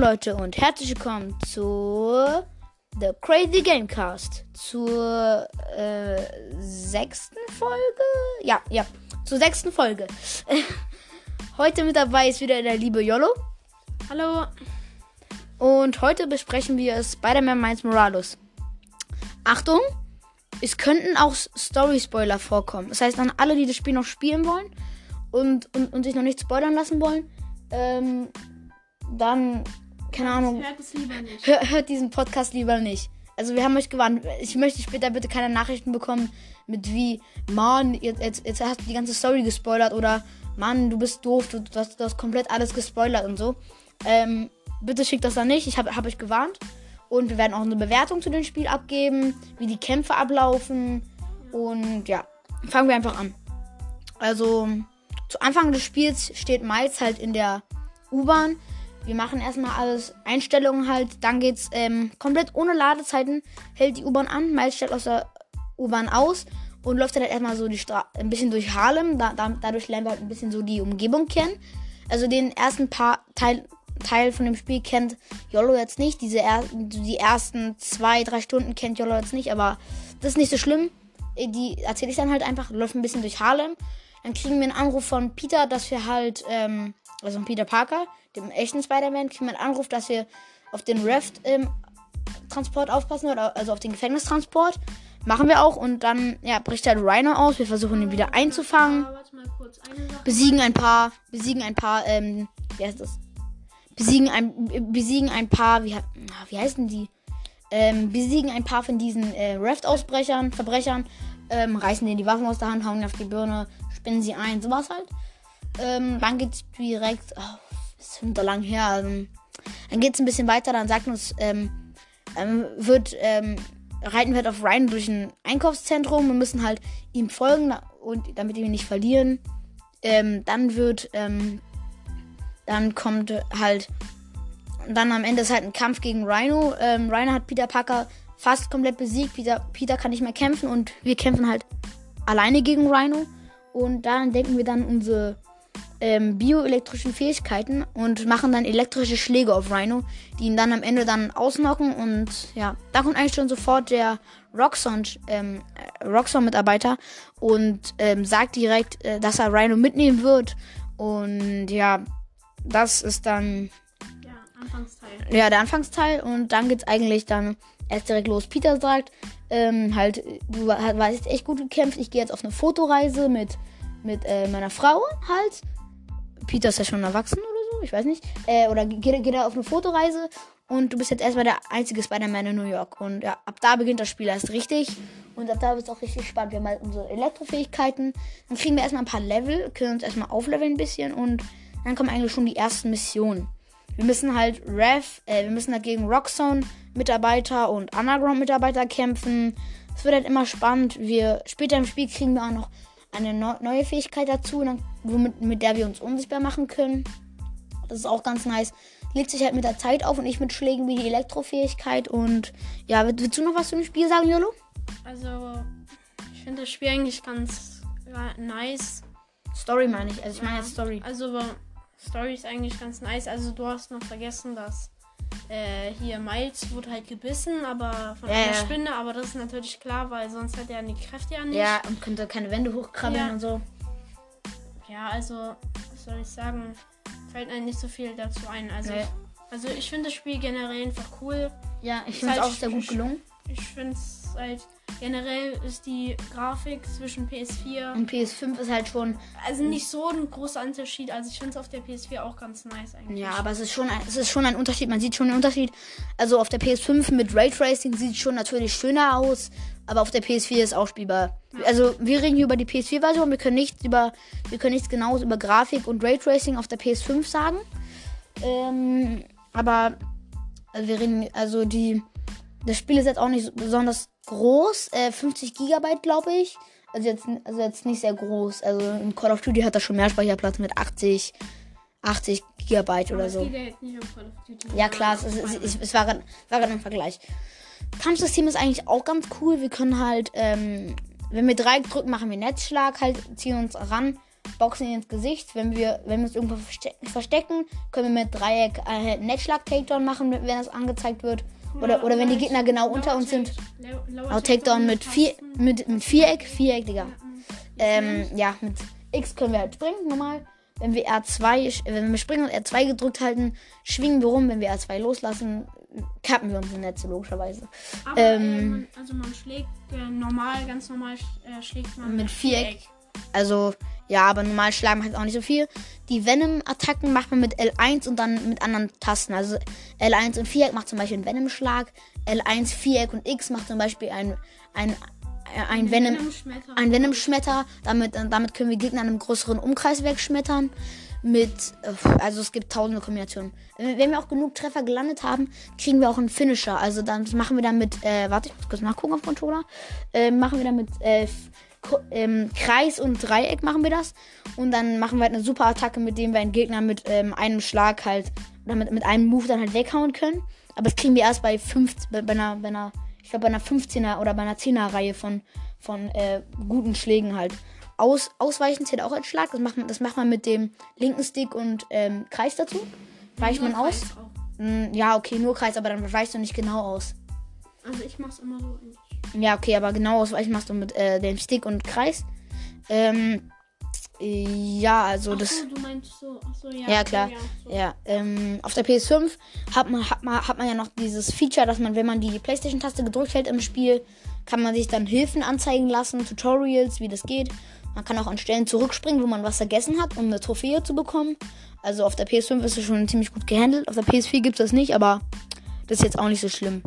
Leute und herzlich willkommen zu The Crazy Gamecast. Zur äh, sechsten Folge? Ja, ja, zur sechsten Folge. heute mit dabei ist wieder der liebe Yolo. Hallo. Und heute besprechen wir Spider-Man Miles Morales. Achtung, es könnten auch Story-Spoiler vorkommen. Das heißt, an alle, die das Spiel noch spielen wollen und, und, und sich noch nicht spoilern lassen wollen, ähm, dann, keine Ahnung, Hört es lieber nicht. hör, hört diesen Podcast lieber nicht. Also wir haben euch gewarnt. Ich möchte später bitte keine Nachrichten bekommen mit wie, Mann, jetzt, jetzt, jetzt hast du die ganze Story gespoilert oder Mann, du bist doof, du, du, hast, du hast komplett alles gespoilert und so. Ähm, bitte schickt das dann nicht. Ich habe hab euch gewarnt. Und wir werden auch eine Bewertung zu dem Spiel abgeben, wie die Kämpfe ablaufen. Und ja, fangen wir einfach an. Also, zu Anfang des Spiels steht Miles halt in der U-Bahn. Wir machen erstmal alles Einstellungen halt. Dann geht's ähm, komplett ohne Ladezeiten. Hält die U-Bahn an. Miles steigt aus der U-Bahn aus und läuft dann halt erstmal so die Stra ein bisschen durch Harlem. Da, da, dadurch lernen wir halt ein bisschen so die Umgebung kennen. Also den ersten paar Teil, Teil von dem Spiel kennt Yolo jetzt nicht. Diese er die ersten zwei, drei Stunden kennt Yolo jetzt nicht, aber das ist nicht so schlimm. Die erzähle ich dann halt einfach. Läuft ein bisschen durch Harlem. Dann kriegen wir einen Anruf von Peter, dass wir halt, ähm, also von Peter Parker, dem echten Spider-Man, kriegen wir einen Anruf, dass wir auf den Raft-Transport aufpassen, oder also auf den Gefängnistransport. Machen wir auch und dann, ja, bricht halt Rhino aus. Wir versuchen ihn wieder einzufangen. Besiegen ein paar, besiegen ein paar, ähm, wie heißt das? Besiegen ein, besiegen ein paar, wie, wie heißen die? Ähm, besiegen ein paar von diesen äh, Raft-Ausbrechern, Verbrechern, ähm, reißen denen die Waffen aus der Hand, hauen auf die Birne, spinnen sie ein, sowas halt. Ähm, dann geht's direkt, oh, ist schon so lang her, also, dann geht's ein bisschen weiter, dann sagt uns, ähm, ähm, wird, ähm, reiten wir auf Ryan durch ein Einkaufszentrum und müssen halt ihm folgen und damit wir ihn nicht verlieren. Ähm, dann wird, ähm, dann kommt halt, dann am Ende ist halt ein Kampf gegen Rhino. Ähm, Rhino hat Peter Parker fast komplett besiegt. Peter, Peter kann nicht mehr kämpfen und wir kämpfen halt alleine gegen Rhino. Und daran denken wir dann unsere ähm, bioelektrischen Fähigkeiten und machen dann elektrische Schläge auf Rhino, die ihn dann am Ende dann ausnocken. Und ja, da kommt eigentlich schon sofort der Roxxon, ähm, äh, Roxxon-Mitarbeiter und ähm, sagt direkt, äh, dass er Rhino mitnehmen wird. Und ja, das ist dann Ja, Anfangsteil. ja, der Anfangsteil und dann geht's eigentlich dann erst direkt los. Peter sagt, ähm, halt, du jetzt echt gut gekämpft, ich gehe jetzt auf eine Fotoreise mit, mit äh, meiner Frau halt. Peter ist ja schon erwachsen oder so, ich weiß nicht. Äh, oder geht, geht er auf eine Fotoreise und du bist jetzt erstmal der einzige Spider-Man in New York. Und ja, ab da beginnt das Spiel erst richtig. Und ab da wird es auch richtig spannend. Wir haben halt unsere Elektrofähigkeiten. Dann kriegen wir erstmal ein paar Level, können uns erstmal aufleveln ein bisschen und dann kommen eigentlich schon die ersten Missionen. Wir müssen halt Rev, äh, wir müssen halt gegen Roxxon-Mitarbeiter und Underground-Mitarbeiter kämpfen. Es wird halt immer spannend. Wir, später im Spiel kriegen wir auch noch eine neu- neue Fähigkeit dazu, dann, womit, mit der wir uns unsichtbar machen können. Das ist auch ganz nice. Legt sich halt mit der Zeit auf und ich mit Schlägen wie die Elektrofähigkeit. Und ja, willst, du noch was zu dem Spiel sagen, Jolo? Also, ich finde das Spiel eigentlich ganz nice. Story meine ich. Also ich meine jetzt Story. Also, Story ist eigentlich ganz nice. Also, du hast noch vergessen, dass äh, hier Miles wurde halt gebissen, aber von Ja, einer ja. Spinne. Aber das ist natürlich klar, weil sonst hat er die Kräfte ja nicht. Ja, und könnte keine Wände hochkrabbeln Ja. und so. Ja, also, was soll ich sagen? Fällt einem nicht so viel dazu ein. Also, Nee. also ich finde das Spiel generell einfach cool. Ja, ich finde es halt auch sehr gut gelungen. Ich finde es halt generell ist die Grafik zwischen PS4 Und PS5 ist halt schon also nicht so ein großer Unterschied. Also ich finde es auf der PS4 auch ganz nice eigentlich. Ja, aber es ist schon ein, es ist schon ein Unterschied. Man sieht schon einen Unterschied. Also auf der PS5 mit Raytracing sieht es schon natürlich schöner aus, aber auf der PS4 ist auch spielbar. Also wir reden hier über die PS4-Version. Wir können nichts über, wir können nichts genaues über Grafik und Raytracing auf der PS5 sagen. Ähm, aber also wir reden, also die, das Spiel ist jetzt auch nicht so besonders groß. Äh, 50 Gigabyte, glaube ich. Also jetzt, also jetzt nicht sehr groß. Also in Call of Duty hat das schon mehr Speicherplatz mit 80, 80 Gigabyte oder so. ja um klar, es, es, es, es war, gerade- ein Vergleich. Kampfsystem ist eigentlich auch ganz cool. Wir können halt, ähm, wenn wir Dreieck drücken, machen wir Netzschlag, halt, ziehen uns ran Boxen ihn ins Gesicht. Wenn wir, wenn wir uns irgendwo verste verstecken, können wir mit Dreieck äh, Netschlag-Takedown machen, wenn das angezeigt wird. Oder, oder wenn die Gegner genau unter uns sind. Auch Takedown mit, vier, mit, mit Viereck. Viereck, Digga. Ähm, ja, mit X können wir halt springen, normal. Wenn wir R2, wenn wir springen und R2 gedrückt halten, schwingen wir rum. Wenn wir R2 loslassen, kappen wir unsere Netze, logischerweise. Aber, ähm, äh, man, also man schlägt äh, normal, ganz normal äh, schlägt man mit Viereck. Viereck. Also, ja, aber normal schlagen halt auch nicht so viel. Die Venom-Attacken macht man mit L1 und dann mit anderen Tasten. Also L1 und Viereck macht zum Beispiel einen Venom-Schlag. L1, Viereck und X macht zum Beispiel ein, ein, ein, Venom, Venom ein Venom-Schmetter. Damit, damit können wir Gegner in einem größeren Umkreis wegschmettern. Mit, also es gibt tausende Kombinationen. Wenn wir auch genug Treffer gelandet haben, kriegen wir auch einen Finisher. Also dann machen wir dann mit, äh, warte, ich muss kurz nachgucken auf Controller. Äh, machen wir dann mit äh, ähm, Kreis und Dreieck machen wir das. Und dann machen wir halt eine super Attacke, mit dem wir einen Gegner mit ähm, einem Schlag halt, oder mit, mit einem Move dann halt weghauen können. Aber das kriegen wir erst bei 50, bei, bei einer, bei einer, ich glaube bei einer 15er oder bei einer 10er Reihe von, von äh, guten Schlägen halt. Aus, ausweichen zählt auch als Schlag. Das macht, man, das macht man mit dem linken Stick und ähm, Kreis dazu. Weicht man aus. Mm, ja, okay, nur Kreis, aber dann weichst du nicht genau aus. Also ich mach's immer so eigentlich. Ja, okay, aber genau ausweichen machst du mit äh, dem Stick und Kreis. Ähm, ja, also Ach das. So, du meinst so. Ach so, ja. Ja, klar. Ja, ja ähm, auf der PS5 hat man, hat, man, hat man ja noch dieses Feature, dass man, wenn man die PlayStation-Taste gedrückt hält im Spiel, kann man sich dann Hilfen anzeigen lassen, Tutorials, wie das geht. Man kann auch an Stellen zurückspringen, wo man was vergessen hat, um eine Trophäe zu bekommen. Also auf der PS5 ist es schon ziemlich gut gehandelt. Auf der PS4 gibt es das nicht, aber das ist jetzt auch nicht so schlimm.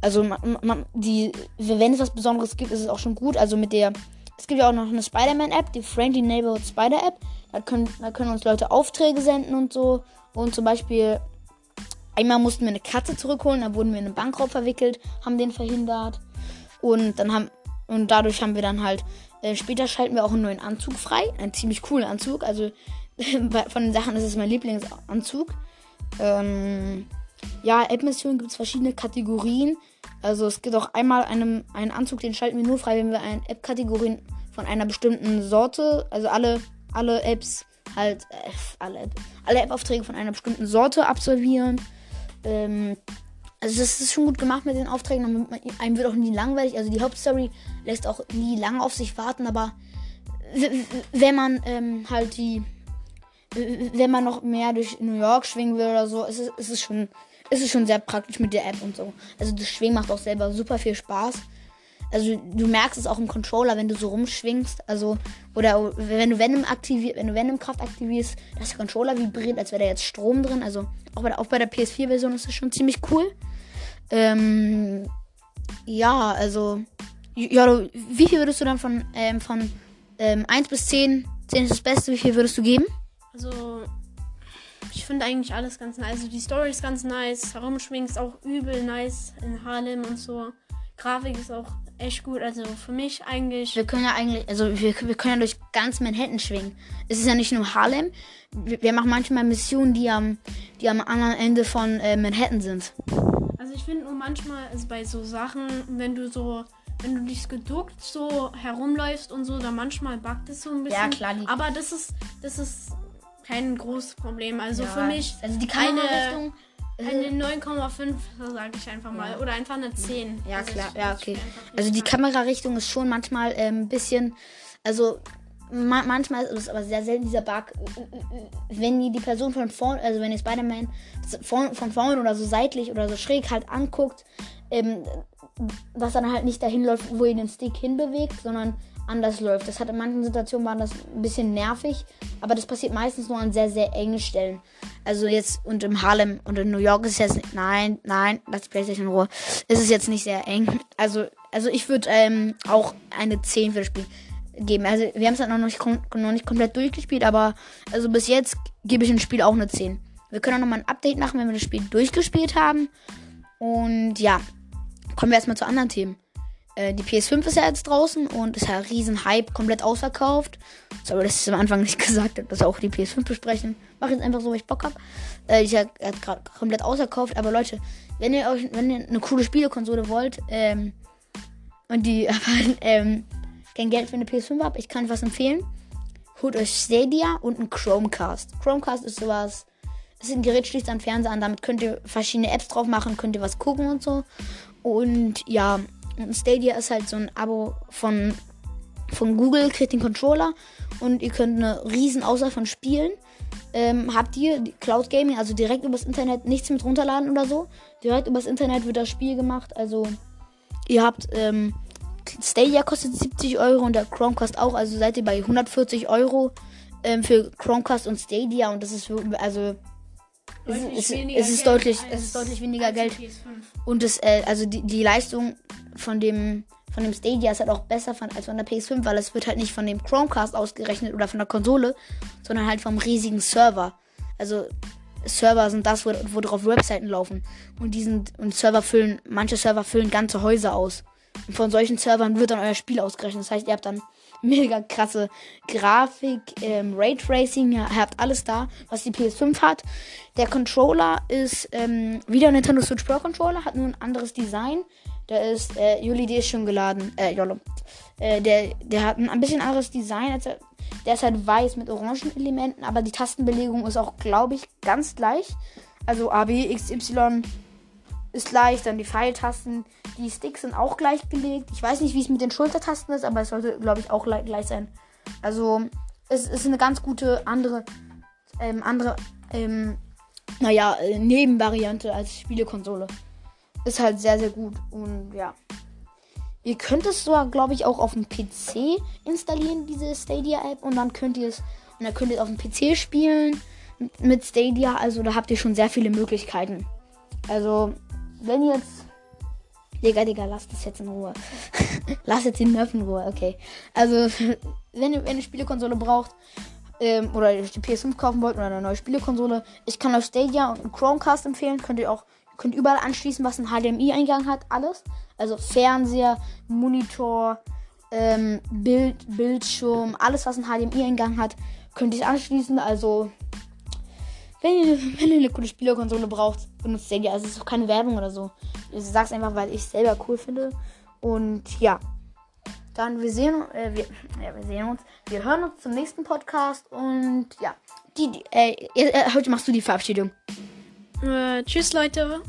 Also man, man, die, wenn es was Besonderes gibt, ist es auch schon gut. Also mit der, es gibt ja auch noch eine Spider-Man-App, die Friendly Neighborhood Spider-App. Da können, da können uns Leute Aufträge senden und so. Und zum Beispiel, einmal mussten wir eine Katze zurückholen, da wurden wir in einen Bankraub verwickelt, haben den verhindert. Und dann haben, und dadurch haben wir dann halt, äh, später schalten wir auch einen neuen Anzug frei. Einen ziemlich coolen Anzug. Also von den Sachen ist es mein Lieblingsanzug. Ähm, ja, App-Missionen gibt es verschiedene Kategorien. Also es gibt auch einmal einen, einen Anzug, den schalten wir nur frei, wenn wir eine App-Kategorien von einer bestimmten Sorte, also alle, alle Apps halt, äh, alle, App, alle App-Aufträge von einer bestimmten Sorte absolvieren. Ähm, also das ist schon gut gemacht mit den Aufträgen. Einem wird auch nie langweilig. Also die Hauptstory lässt auch nie lange auf sich warten, aber wenn man ähm, halt die, wenn man noch mehr durch New York schwingen will oder so, ist es, ist es schon ist es schon sehr praktisch mit der App und so. Also das Schwingen macht auch selber super viel Spaß. Also du merkst es auch im Controller, wenn du so rumschwingst. Also, oder wenn du Venom aktivierst, wenn du Venom Kraft aktivierst, dass der Controller vibriert, als wäre da jetzt Strom drin. Also auch bei der, auch bei der PS4-Version ist das schon ziemlich cool. Ähm, ja, also. Ja, wie viel würdest du dann von, ähm, von ähm, 1 bis 10? 10 ist das Beste, wie viel würdest du geben? Also ich finde eigentlich alles ganz nice. Also die Story ist ganz nice. Herumschwingen ist auch übel nice in Harlem und so. Grafik ist auch echt gut. Also für mich eigentlich. Wir können ja eigentlich, also wir, wir können ja durch ganz Manhattan schwingen. Es ist ja nicht nur Harlem. Wir, wir machen manchmal Missionen, die am, die am anderen Ende von äh, Manhattan sind. Also ich finde nur manchmal, also bei so Sachen, wenn du so wenn du dich geduckt so herumläufst und so, dann manchmal buggt es so ein bisschen. Ja, klar. Aber das ist, das ist kein großes Problem. Also ja, für mich also die Kamerarichtung eine 9,5 sage ich einfach mal ja. oder einfach eine 10. Ja also klar, ja okay. Also die Kamerarichtung ist schon manchmal äh, ein bisschen, also ma manchmal ist es aber sehr selten dieser Bug, wenn ihr die Person von vorn, also wenn ihr Spider-Man von, von vorn oder so seitlich oder so schräg halt anguckt, ähm, dass dann halt nicht dahin läuft, wo ihr den Stick hinbewegt, sondern anders läuft. Das hat in manchen Situationen war das ein bisschen nervig, aber das passiert meistens nur an sehr, sehr engen Stellen. Also jetzt und im Harlem und in New York ist es jetzt nicht, nein, nein, das PlayStation in Ruhe. Ist es jetzt nicht sehr eng. Also, also ich würde ähm, auch eine 10 für das Spiel geben. Also wir haben es halt noch nicht, noch nicht komplett durchgespielt, aber also bis jetzt gebe ich dem Spiel auch eine 10. Wir können auch nochmal ein Update machen, wenn wir das Spiel durchgespielt haben. Und ja, kommen wir erstmal zu anderen Themen. Äh, die PS5 ist ja jetzt draußen und ist ja riesen Hype, komplett ausverkauft. Sorry, dass ich am Anfang nicht gesagt habe, dass wir auch die PS5 besprechen. Mach jetzt einfach so, wie ich Bock habe. Äh, die ist gerade komplett ausverkauft. Aber Leute, wenn ihr euch, wenn ihr eine coole Spielekonsole wollt, ähm, und die aber, ähm, kein Geld für eine PS5 habt, ich kann was empfehlen. holt euch Stadia und ein Chromecast. Chromecast ist sowas, ist ein Gerät, schließt an Fernseher an, damit könnt ihr verschiedene Apps drauf machen, könnt ihr was gucken und so. Und ja, Stadia ist halt so ein Abo von, von Google, kriegt den Controller und ihr könnt eine riesen Auswahl von Spielen. Ähm, habt ihr Cloud Gaming, also direkt übers Internet, nichts mit runterladen oder so. Direkt übers Internet wird das Spiel gemacht. Also ihr habt ähm, Stadia kostet 70 Euro und der Chromecast auch. Also seid ihr bei 140 Euro ähm, für Chromecast und Stadia und das ist also es, es, es, ist deutlich, es ist deutlich weniger Geld. Und es, äh, also die, die Leistung von dem, von dem Stadia ist halt auch besser von, als von der PS5, weil es wird halt nicht von dem Chromecast ausgerechnet oder von der Konsole, sondern halt vom riesigen Server. Also Server sind das, wo, wo drauf Webseiten laufen. Und diesen und Server füllen, manche Server füllen ganze Häuser aus. Und von solchen Servern wird dann euer Spiel ausgerechnet. Das heißt, ihr habt dann mega krasse Grafik, ähm, Raytracing, ihr habt alles da, was die PS5 hat. Der Controller ist ähm, wieder ein Nintendo Switch Pro Controller, hat nur ein anderes Design. Der ist, äh, Juli, der ist schon geladen. Äh, Jolo. Äh, der, der hat ein, ein bisschen anderes Design. Als er, der ist halt weiß mit orangen Elementen, aber die Tastenbelegung ist auch, glaube ich, ganz gleich. Also A, B, X, Y ist gleich. Dann die Pfeiltasten, die Sticks sind auch gleich gelegt. Ich weiß nicht, wie es mit den Schultertasten ist, aber es sollte, glaube ich, auch gleich sein. Also es ist eine ganz gute andere, ähm, andere, ähm, naja, äh, Nebenvariante als Spielekonsole. Ist halt sehr, sehr gut. Und ja. Ihr könnt es sogar, glaube ich, auch auf dem PC installieren, diese Stadia-App. Und dann könnt ihr es, und dann könnt ihr es auf dem PC spielen mit Stadia. Also da habt ihr schon sehr viele Möglichkeiten. Also, wenn jetzt. Digga, Digga, lasst das jetzt in Ruhe. lasst jetzt den Nerv in Ruhe, okay. Also, wenn ihr, eine Spielekonsole braucht, ähm, oder die PS5 kaufen wollt oder eine neue Spielekonsole, ich kann euch Stadia und Chromecast empfehlen. Könnt ihr auch Könnt überall anschließen, was einen HDMI-Eingang hat. Alles. Also Fernseher, Monitor, ähm, Bild, Bildschirm, alles, was einen HDMI-Eingang hat, könnt ihr anschließen. Also, wenn ihr, wenn ihr eine coole Spielerkonsole braucht, benutzt Stadia. Also, es ist auch keine Werbung oder so. Ich sag's einfach, weil ich es selber cool finde. Und ja. Dann wir sehen, äh, wir, ja, wir sehen uns. Wir hören uns zum nächsten Podcast. Und ja. Die, die äh, äh, heute machst du die Verabschiedung. Äh, tschüss, Leute.